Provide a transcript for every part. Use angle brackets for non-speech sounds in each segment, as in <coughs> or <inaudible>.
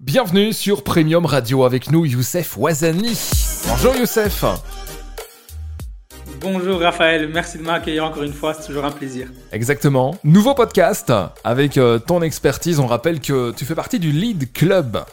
Bienvenue sur Premium Radio avec nous Youssef Ouazani. Bonjour Youssef. Bonjour Raphaël, merci de m'accueillir encore une fois, c'est toujours un plaisir. Exactement. Nouveau podcast avec euh, ton expertise. On rappelle que tu fais partie du Lead Club.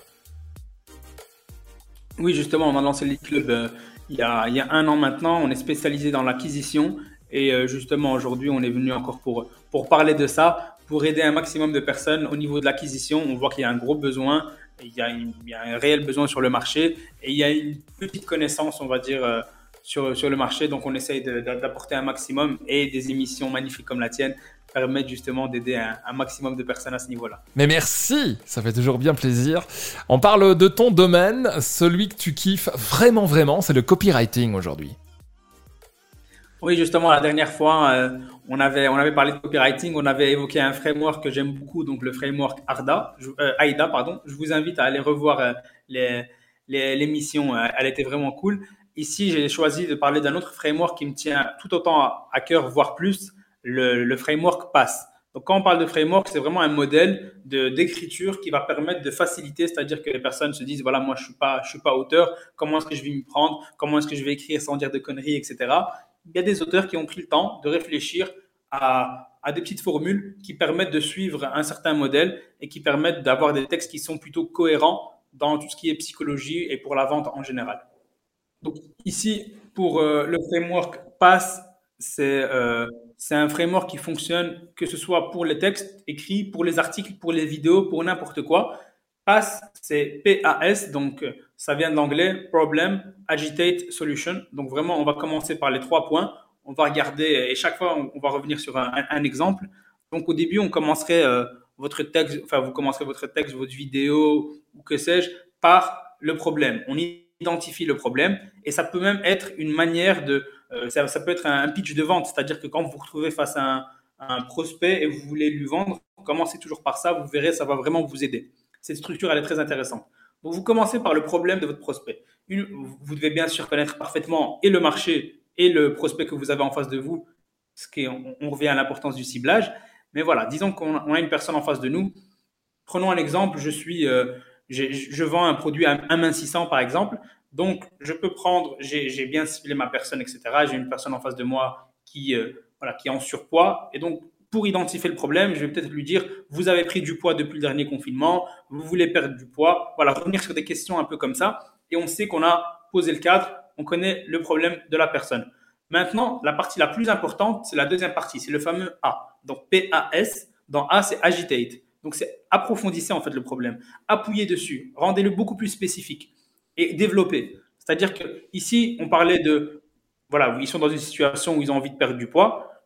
Oui, justement, on a lancé le Lead Club euh, il, y a, il, y a, un an maintenant. On est spécialisé dans l'acquisition et euh, justement aujourd'hui, on est venu encore pour, pour parler de ça, pour aider un maximum de personnes au niveau de l'acquisition. On voit qu'il y a un gros besoin il y, a un réel besoin sur le marché et il y a une petite connaissance, on va dire, euh, sur, sur le marché. Donc, on essaye d'apporter un maximum et des émissions magnifiques comme la tienne permettent justement d'aider un, un, maximum de personnes à ce niveau-là. Mais merci, ça fait toujours bien plaisir. On parle de ton domaine, celui que tu kiffes vraiment, vraiment, c'est le copywriting aujourd'hui. Oui, justement, la dernière fois, euh, on, avait, on avait parlé de copywriting, on avait évoqué un framework que j'aime beaucoup, donc le framework ARDA, euh, AIDA. Pardon. Je vous invite à aller revoir euh, l'émission, elle était vraiment cool. Ici, j'ai choisi de parler d'un autre framework qui me tient tout autant à, cœur, voire plus, le, framework PASS. Donc, quand on parle de framework, c'est vraiment un modèle d'écriture qui va permettre de faciliter, c'est-à-dire que les personnes se disent, voilà, moi, je suis suis pas auteur, comment est-ce que je vais m'y prendre, comment est-ce que je vais écrire sans dire de conneries, etc il y a des auteurs qui ont pris le temps de réfléchir à, des petites formules qui permettent de suivre un certain modèle et qui permettent d'avoir des textes qui sont plutôt cohérents dans tout ce qui est psychologie et pour la vente en général. Donc ici, pour euh, le framework PASS, c'est euh, un framework qui fonctionne que ce soit pour les textes écrits, pour les articles, pour les vidéos, pour n'importe quoi. PASS, c'est PAS, donc ça vient de l'anglais Problem, Agitate, Solution. Donc vraiment, on va commencer par les trois points. On va regarder, et chaque fois, on va revenir sur un, exemple. Donc au début, on commencerait euh, votre texte, enfin vous commencerez votre texte, votre vidéo, ou que sais-je, par le problème. On identifie le problème, et ça peut même être une manière de, euh, ça, peut être un pitch de vente, c'est-à-dire que quand vous vous retrouvez face à un prospect et vous voulez lui vendre, commencez toujours par ça, vous verrez, ça va vraiment vous aider. Cette structure, elle est très intéressante. Vous commencez par le problème de votre prospect. Vous devez bien sûr connaître parfaitement et le marché et le prospect que vous avez en face de vous, ce qui on revient à l'importance du ciblage. Mais voilà, disons qu'on a une personne en face de nous. Prenons un exemple, je suis, euh, je vends un produit à 1,600 par exemple. Donc, je peux prendre, j'ai bien ciblé ma personne, etc. J'ai une personne en face de moi qui, euh, voilà, qui est en surpoids. Et donc, pour identifier le problème, je vais peut-être lui dire, vous avez pris du poids depuis le dernier confinement, vous voulez perdre du poids. Voilà, revenir sur des questions un peu comme ça. Et on sait qu'on a posé le cadre, on connaît le problème de la personne. Maintenant, la partie la plus importante, c'est la deuxième partie, c'est le fameux A. Donc PAS, dans A, c'est agitate. Donc c'est approfondissez en fait le problème, appuyez dessus, rendez-le beaucoup plus spécifique et développez. C'est-à-dire que ici, on parlait de, voilà, ils sont dans une situation où ils ont envie de perdre du poids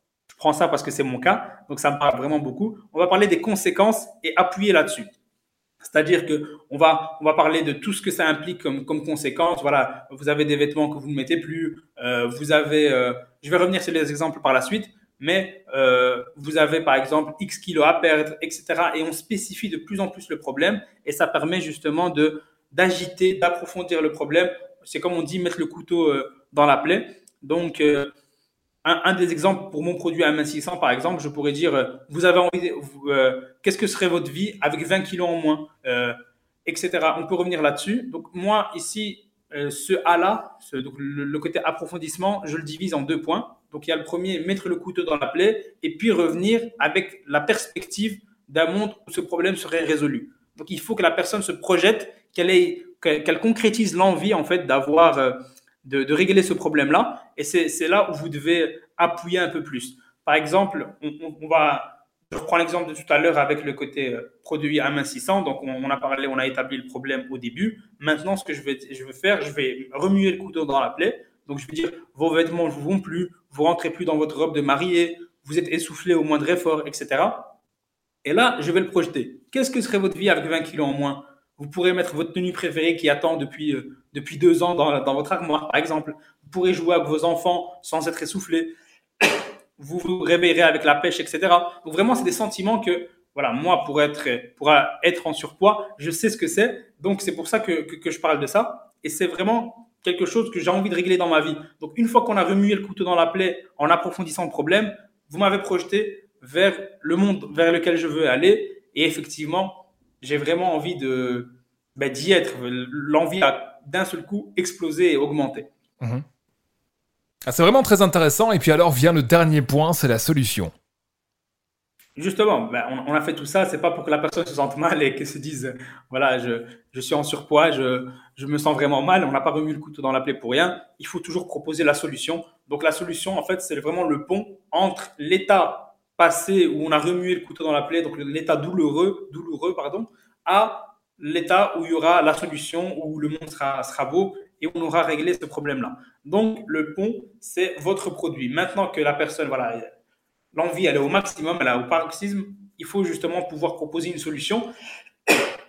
prends ça parce que c'est mon cas, donc ça me parle vraiment beaucoup. On va parler des conséquences et appuyer là-dessus. C'est-à-dire que on va on va parler de tout ce que ça implique comme comme conséquence. Voilà, vous avez des vêtements que vous ne mettez plus, euh, vous avez, euh, je vais revenir sur les exemples par la suite, mais euh, vous avez par exemple X kilos à perdre, etc. Et on spécifie de plus en plus le problème et ça permet justement de d'agiter, d'approfondir le problème. C'est comme on dit mettre le couteau dans la plaie. Donc un, des exemples pour mon produit AM600, par exemple, je pourrais dire, euh, vous avez envie, euh, qu'est-ce que serait votre vie avec 20 kilos en moins, euh, etc. On peut revenir là-dessus. Donc moi ici, ce A-là, le, le, côté approfondissement, je le divise en deux points. Donc il y a le premier, mettre le couteau dans la plaie, et puis revenir avec la perspective d'un monde où ce problème serait résolu. Donc il faut que la personne se projette, qu'elle concrétise l'envie en fait d'avoir de, régler ce problème-là. Et c'est là où vous devez appuyer un peu plus. Par exemple, on, va, je reprends l'exemple de tout à l'heure avec le côté euh, produit amincissant. Donc, on, a parlé, on a établi le problème au début. Maintenant, ce que je vais, je faire, je vais remuer le couteau dans la plaie. Donc, je vais dire, vos vêtements ne vous vont plus, vous rentrez plus dans votre robe de mariée, vous êtes essoufflé au moindre effort, etc. Et là, je vais le projeter. Qu'est-ce que serait votre vie avec 20 kilos en moins? Vous pourrez mettre votre tenue préférée qui attend depuis euh, depuis deux ans dans, votre armoire, par exemple. Vous pourrez jouer avec vos enfants sans être essoufflé. <coughs> Vous vous réveillerez avec la pêche, etc. Donc vraiment, c'est des sentiments que, voilà, moi, pour être, pour être en surpoids, je sais ce que c'est. Donc c'est pour ça que je parle de ça. Et c'est vraiment quelque chose que j'ai envie de régler dans ma vie. Donc une fois qu'on a remué le couteau dans la plaie en approfondissant le problème, vous m'avez projeté vers le monde vers lequel je veux aller. Et effectivement, j'ai vraiment envie de, ben, d'y être. L'envie a d'un seul coup explosé et augmenté. Mhm. Ah, c'est vraiment très intéressant. Et puis alors vient le dernier point, c'est la solution. Justement, ben, on, a fait tout ça, c'est pas pour que la personne se sente mal et qu'elle se dise, voilà, je, je suis en surpoids, je, je me sens vraiment mal, on n'a pas remis le couteau dans la plaie pour rien. Il faut toujours proposer la solution. Donc la solution, en fait, c'est vraiment le pont entre l'état passé où on a remué le couteau dans la plaie, donc l'état douloureux, douloureux, pardon, à l'état où il y aura la solution, où le monde sera, sera beau et on aura réglé ce problème-là. Donc le pont, c'est votre produit. Maintenant que la personne, voilà, l'envie, elle est au maximum, elle est au paroxysme, il faut justement pouvoir proposer une solution.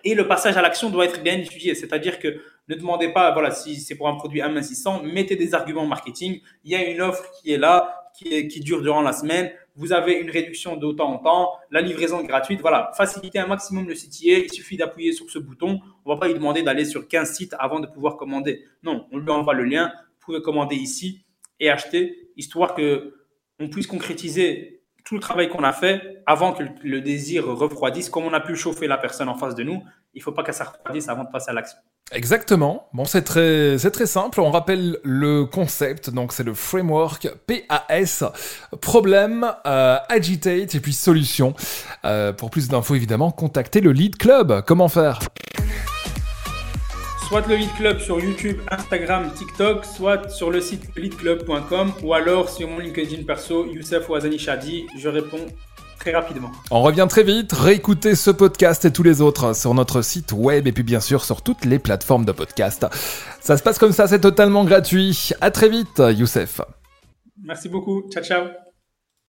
Et le passage à l'action doit être bien étudié. C'est-à-dire que ne demandez pas, voilà, si c'est pour un produit amincissant, mettez des arguments marketing. Il y a une offre qui est là, qui, qui dure durant la semaine. Vous avez une réduction d'autant en temps, la livraison gratuite. Voilà, facilitez un maximum le CTA. Il suffit d'appuyer sur ce bouton. On ne va pas lui demander d'aller sur 15 sites avant de pouvoir commander. Non, on lui envoie le lien. Vous pouvez commander ici et acheter, histoire que on puisse concrétiser tout le travail qu'on a fait avant que le désir refroidisse, comme on a pu chauffer la personne en face de nous, il ne faut pas qu'elle se refroidisse avant de passer à l'action. Exactement. Bon, c'est très, simple. On rappelle le concept. Donc, c'est le framework PAS. Problème, euh, agitate et puis solution. Euh, pour plus d'infos, évidemment, contactez le Lead Club. Comment faire? Soit le Lead Club sur YouTube, Instagram, TikTok, soit sur le site leadclub.com ou alors sur mon LinkedIn perso, Youssef Ouazani Shadi. Je réponds très rapidement. On revient très vite. Réécoutez ce podcast et tous les autres sur notre site web et puis bien sûr sur toutes les plateformes de podcast. Ça se passe comme ça, c'est totalement gratuit. À très vite, Youssef. Merci beaucoup. Ciao, ciao.